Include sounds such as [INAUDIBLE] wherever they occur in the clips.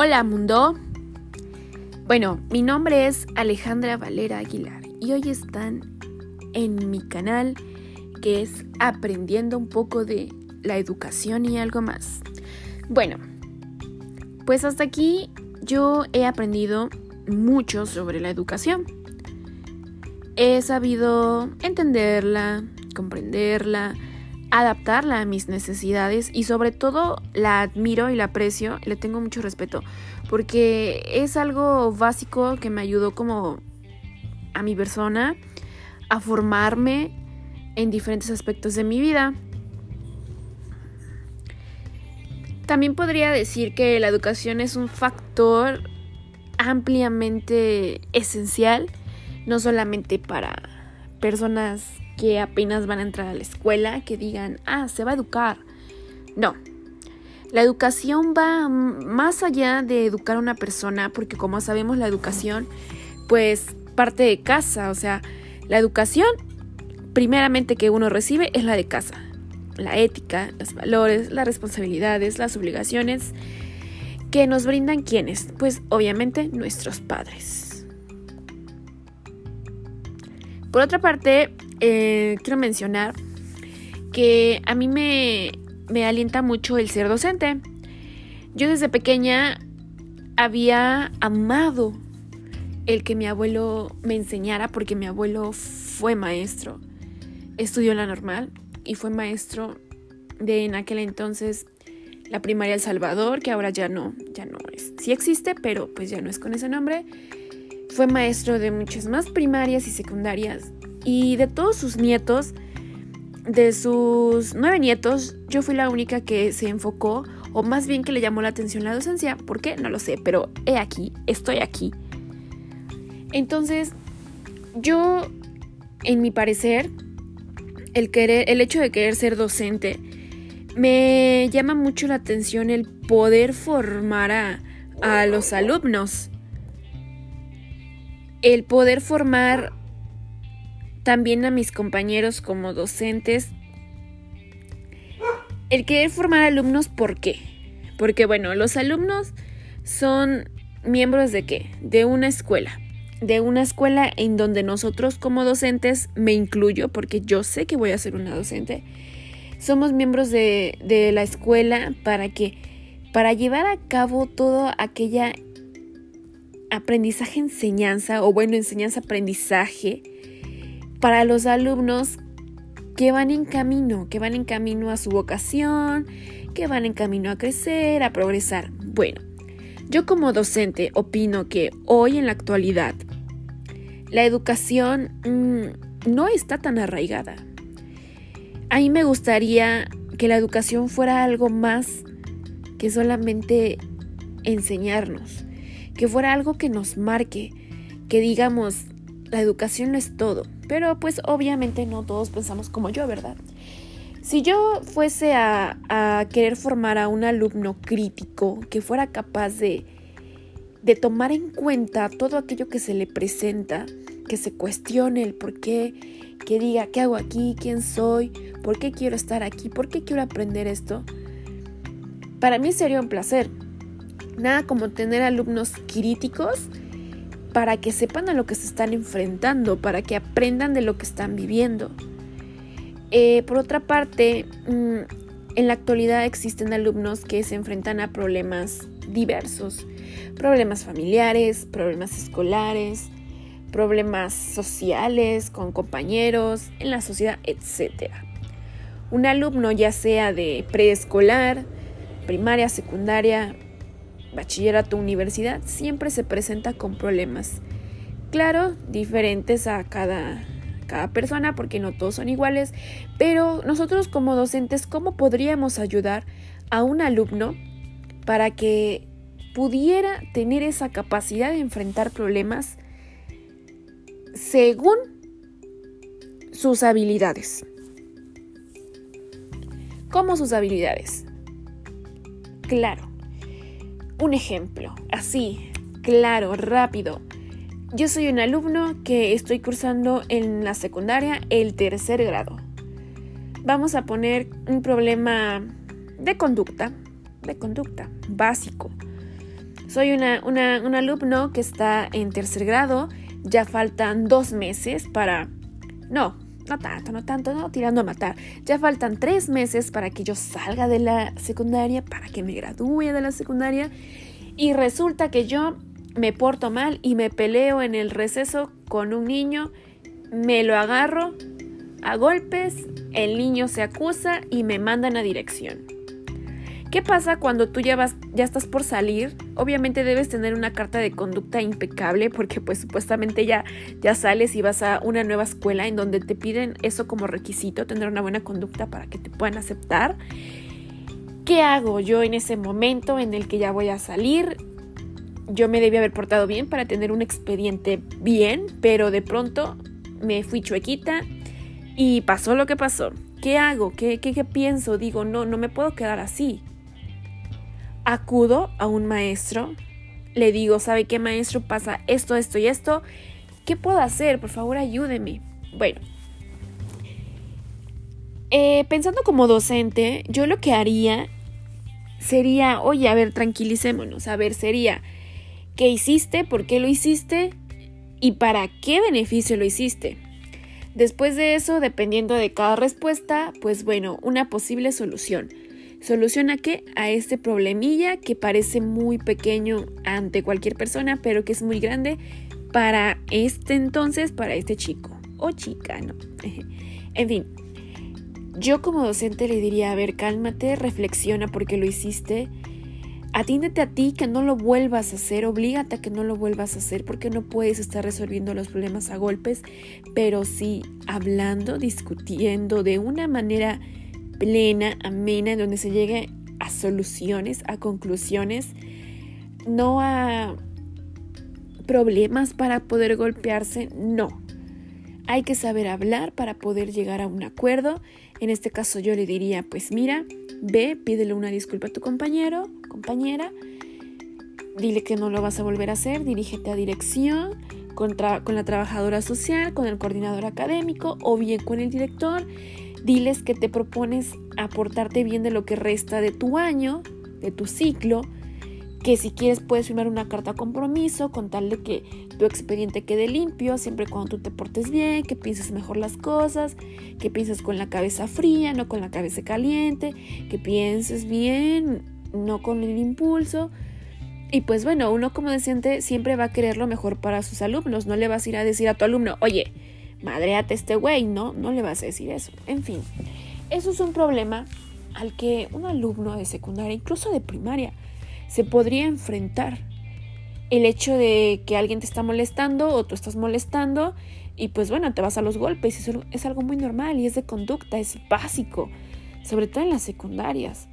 Hola mundo. Bueno, mi nombre es Alejandra Valera Aguilar y hoy están en mi canal que es Aprendiendo un poco de la educación y algo más. Bueno, pues hasta aquí yo he aprendido mucho sobre la educación. He sabido entenderla, comprenderla, adaptarla a mis necesidades y sobre todo la admiro y la aprecio, le tengo mucho respeto porque es algo básico que me ayudó como a mi persona a formarme en diferentes aspectos de mi vida. También podría decir que la educación es un factor ampliamente esencial, no solamente para personas que apenas van a entrar a la escuela, que digan, ah, se va a educar. No, la educación va más allá de educar a una persona, porque como sabemos la educación, pues parte de casa, o sea, la educación primeramente que uno recibe es la de casa. La ética, los valores, las responsabilidades, las obligaciones que nos brindan quienes, pues obviamente nuestros padres. Por otra parte, eh, quiero mencionar que a mí me, me alienta mucho el ser docente. Yo desde pequeña había amado el que mi abuelo me enseñara porque mi abuelo fue maestro. Estudió la normal y fue maestro de en aquel entonces la primaria El Salvador, que ahora ya no, ya no es. Sí existe, pero pues ya no es con ese nombre. Fue maestro de muchas más primarias y secundarias y de todos sus nietos, de sus nueve nietos, yo fui la única que se enfocó, o más bien que le llamó la atención la docencia. ¿Por qué? No lo sé, pero he aquí, estoy aquí. Entonces, yo, en mi parecer, el, querer, el hecho de querer ser docente, me llama mucho la atención el poder formar a, a los alumnos. El poder formar también a mis compañeros como docentes. El querer formar alumnos, ¿por qué? Porque bueno, los alumnos son miembros de qué? De una escuela. De una escuela en donde nosotros como docentes, me incluyo porque yo sé que voy a ser una docente, somos miembros de, de la escuela para que, para llevar a cabo todo aquella aprendizaje, enseñanza, o bueno, enseñanza, aprendizaje, para los alumnos que van en camino, que van en camino a su vocación, que van en camino a crecer, a progresar. Bueno, yo como docente opino que hoy en la actualidad la educación mm, no está tan arraigada. A mí me gustaría que la educación fuera algo más que solamente enseñarnos, que fuera algo que nos marque, que digamos, la educación no es todo. Pero pues obviamente no todos pensamos como yo, ¿verdad? Si yo fuese a, querer formar a un alumno crítico que fuera capaz de, de tomar en cuenta todo aquello que se le presenta, que se cuestione el por qué, que diga qué hago aquí, quién soy, por qué quiero estar aquí, por qué quiero aprender esto, para mí sería un placer. Nada como tener alumnos críticos para que sepan a lo que se están enfrentando, para que aprendan de lo que están viviendo. Eh, por otra parte, mm, en la actualidad existen alumnos que se enfrentan a problemas diversos, problemas familiares, problemas escolares, problemas sociales con compañeros, en la sociedad, etc. Un alumno ya sea de preescolar, primaria, secundaria, bachillerato, universidad, siempre se presenta con problemas. Claro, diferentes a cada, cada persona porque no todos son iguales, pero nosotros como docentes, ¿cómo podríamos ayudar a un alumno para que pudiera tener esa capacidad de enfrentar problemas según sus habilidades? ¿Cómo sus habilidades? Claro, un ejemplo, así, claro, rápido. Yo soy un alumno que estoy cursando en la secundaria el tercer grado. Vamos a poner un problema de conducta, de conducta, básico. soy una, una, un alumno que está en tercer grado, ya faltan dos meses para... No, no tanto, no tanto, no tirando a matar. Ya faltan tres meses para que yo salga de la secundaria, para que me gradúe de la secundaria. Y resulta que yo me porto mal y me peleo en el receso con un niño, me lo agarro a golpes, el niño se acusa y me mandan a dirección. ¿Qué pasa cuando tú ya vas, ya estás por salir? Obviamente debes tener una carta de conducta impecable porque pues supuestamente ya, ya sales y vas a una nueva escuela en donde te piden eso como requisito, tener una buena conducta para que te puedan aceptar. ¿Qué hago yo en ese momento en el que ya voy a salir? Yo me debía haber portado bien para tener un expediente bien, pero de pronto me fui chuequita y pasó lo que pasó. ¿Qué hago? ¿Qué, qué, qué pienso? Digo, no, no me puedo quedar así acudo a un maestro, le digo, ¿sabe qué maestro pasa esto, esto y esto? ¿Qué puedo hacer? Por favor, ayúdeme. Bueno, eh, pensando como docente, yo lo que haría sería, oye, a ver, tranquilicémonos, a ver, sería, ¿qué hiciste? ¿Por qué lo hiciste? ¿Y para qué beneficio lo hiciste? Después de eso, dependiendo de cada respuesta, pues bueno, una posible solución. ¿Soluciona qué? A este problemilla que parece muy pequeño ante cualquier persona, pero que es muy grande para este entonces, para este chico o chica, ¿no? [LAUGHS] en fin, yo como docente le diría, a ver, cálmate, reflexiona porque lo hiciste. Atiéndete a ti que no lo vuelvas a hacer, oblígate a que no lo vuelvas a hacer porque no puedes estar resolviendo los problemas a golpes, pero sí hablando, discutiendo de una manera plena, amena, en donde se llegue a soluciones, a conclusiones, no a problemas para poder golpearse, no. Hay que saber hablar para poder llegar a un acuerdo. En este caso yo le diría, pues mira, ve, pídele una disculpa a tu compañero, compañera, dile que no lo vas a volver a hacer, dirígete a dirección con, con la trabajadora social, con el coordinador académico o bien con el director Diles que te propones aportarte bien de lo que resta de tu año, de tu ciclo, que si quieres puedes firmar una carta compromiso con tal de que tu expediente quede limpio, siempre cuando tú te portes bien, que pienses mejor las cosas, que pienses con la cabeza fría, no con la cabeza caliente, que pienses bien, no con el impulso. Y pues bueno, uno como docente siempre va a querer lo mejor para sus alumnos, no le vas a ir a decir a tu alumno, oye, madreate este güey, ¿no? No le vas a decir eso. En fin, eso es un problema al que un alumno de secundaria, incluso de primaria, se podría enfrentar. El hecho de que alguien te está molestando o tú estás molestando y pues bueno, te vas a los golpes. Eso es algo muy normal y es de conducta, es básico, sobre todo en las secundarias.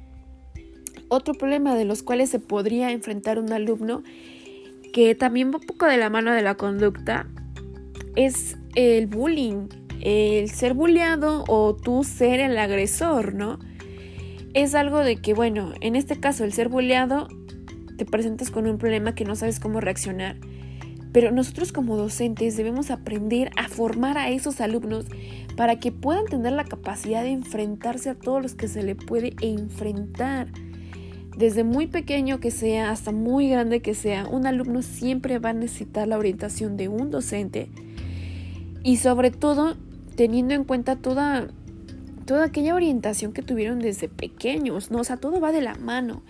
Otro problema de los cuales se podría enfrentar un alumno, que también va un poco de la mano de la conducta, es el bullying, el ser bulleado o tú ser el agresor, ¿no? Es algo de que, bueno, en este caso el ser bulleado, te presentas con un problema que no sabes cómo reaccionar. Pero nosotros como docentes debemos aprender a formar a esos alumnos para que puedan tener la capacidad de enfrentarse a todos los que se le puede enfrentar. Desde muy pequeño que sea hasta muy grande que sea, un alumno siempre va a necesitar la orientación de un docente y sobre todo teniendo en cuenta toda, toda aquella orientación que tuvieron desde pequeños, ¿no? O sea, todo va de la mano.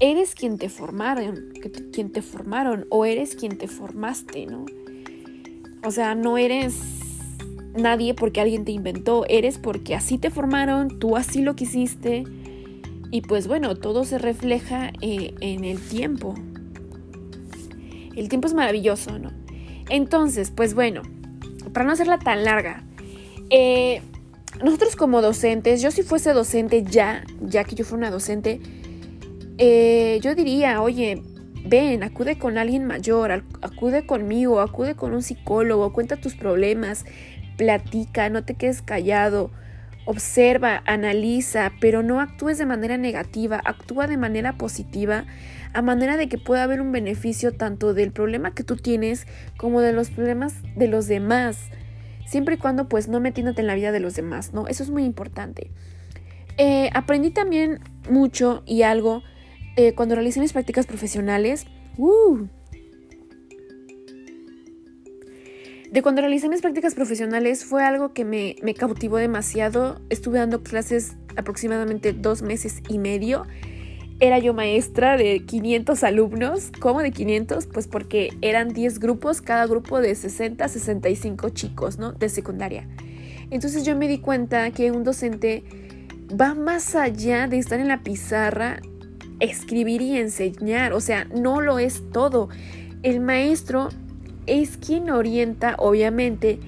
Eres quien te formaron, quien te formaron o eres quien te formaste, ¿no? O sea, no eres nadie porque alguien te inventó, eres porque así te formaron, tú así lo quisiste y pues bueno, todo se refleja eh, en el tiempo. El tiempo es maravilloso, ¿no? Entonces, pues bueno, para no hacerla tan larga, eh, nosotros como docentes, yo si fuese docente ya, ya que yo fuera una docente, eh, yo diría, oye, ven, acude con alguien mayor, acude conmigo, acude con un psicólogo, cuenta tus problemas, platica, no te quedes callado, observa, analiza, pero no actúes de manera negativa, actúa de manera positiva, a manera de que pueda haber un beneficio tanto del problema que tú tienes como de los problemas de los demás, siempre y cuando pues no metiéndote en la vida de los demás, ¿no? Eso es muy importante. Eh, aprendí también mucho y algo eh, cuando realicé mis prácticas profesionales, Uh. De cuando realicé mis prácticas profesionales fue algo que me, me cautivó demasiado. Estuve dando clases aproximadamente dos meses y medio era yo maestra de 500 alumnos. ¿Cómo de 500? Pues porque eran 10 grupos, cada grupo de 60 65 chicos, ¿no? De secundaria. Entonces yo me di cuenta que un docente va más allá de estar en la pizarra, escribir y enseñar. O sea, no lo es todo. El maestro es quien orienta, obviamente,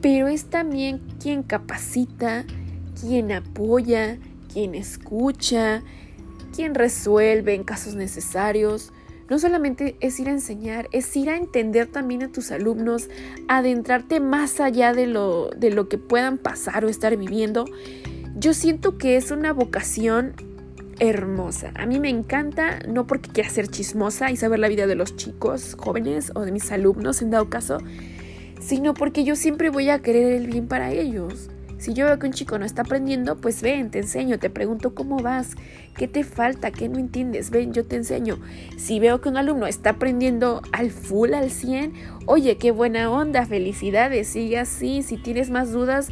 pero es también quien capacita, quien apoya, quien escucha, quien resuelve en casos necesarios. No solamente es ir a enseñar, es ir a entender también a tus alumnos, adentrarte más allá de lo, de lo que puedan pasar o estar viviendo. Yo siento que es una vocación hermosa. A mí me encanta, no porque quiera ser chismosa y saber la vida de los chicos jóvenes o de mis alumnos en dado caso, sino porque yo siempre voy a querer el bien para ellos. Si yo veo que un chico no está aprendiendo, pues ven, te enseño, te pregunto cómo vas, qué te falta, qué no entiendes, ven, yo te enseño. Si veo que un alumno está aprendiendo al full, al 100, oye, qué buena onda, felicidades, sigue así, si tienes más dudas,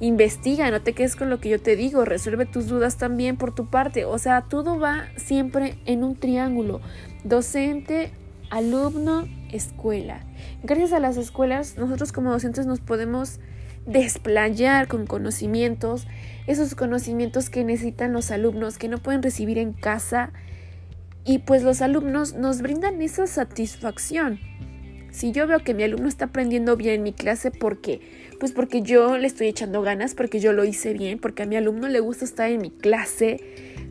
investiga, no te quedes con lo que yo te digo, resuelve tus dudas también por tu parte. O sea, todo va siempre en un triángulo, docente, alumno, escuela. Gracias a las escuelas, nosotros como docentes nos podemos desplayar con conocimientos, esos conocimientos que necesitan los alumnos, que no pueden recibir en casa. Y pues los alumnos nos brindan esa satisfacción. Si yo veo que mi alumno está aprendiendo bien en mi clase, ¿por qué? Pues porque yo le estoy echando ganas, porque yo lo hice bien, porque a mi alumno le gusta estar en mi clase,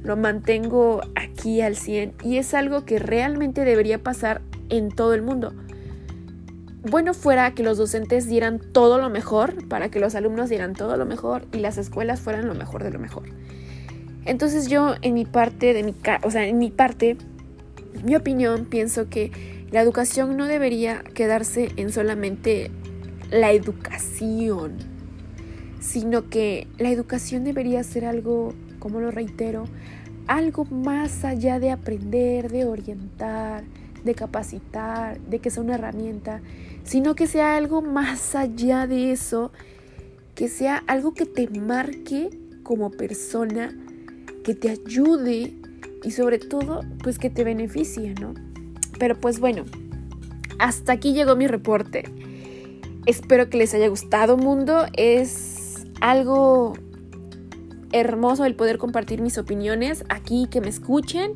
lo mantengo aquí al 100 y es algo que realmente debería pasar en todo el mundo bueno fuera que los docentes dieran todo lo mejor, para que los alumnos dieran todo lo mejor y las escuelas fueran lo mejor de lo mejor. Entonces yo en mi parte de mi, o sea, en mi parte, mi opinión, pienso que la educación no debería quedarse en solamente la educación, sino que la educación debería ser algo, como lo reitero, algo más allá de aprender, de orientar, de capacitar, de que sea una herramienta, sino que sea algo más allá de eso, que sea algo que te marque como persona, que te ayude y sobre todo, pues que te beneficie, ¿no? Pero pues bueno, hasta aquí llegó mi reporte. Espero que les haya gustado, mundo. Es algo hermoso el poder compartir mis opiniones aquí, que me escuchen.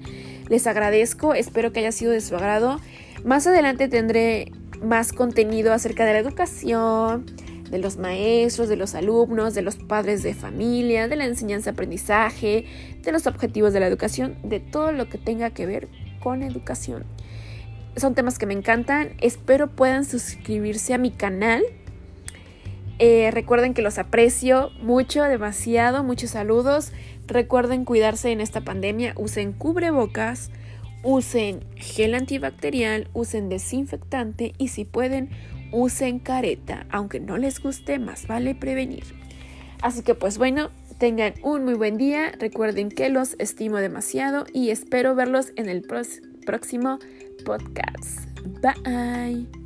Les agradezco, espero que haya sido de su agrado. Más adelante tendré más contenido acerca de la educación, de los maestros, de los alumnos, de los padres de familia, de la enseñanza-aprendizaje, de los objetivos de la educación, de todo lo que tenga que ver con educación. Son temas que me encantan. Espero puedan suscribirse a mi canal eh, recuerden que los aprecio mucho, demasiado, muchos saludos. Recuerden cuidarse en esta pandemia, usen cubrebocas, usen gel antibacterial, usen desinfectante y si pueden, usen careta, aunque no les guste, más vale prevenir. Así que pues bueno, tengan un muy buen día, recuerden que los estimo demasiado y espero verlos en el próximo podcast. Bye.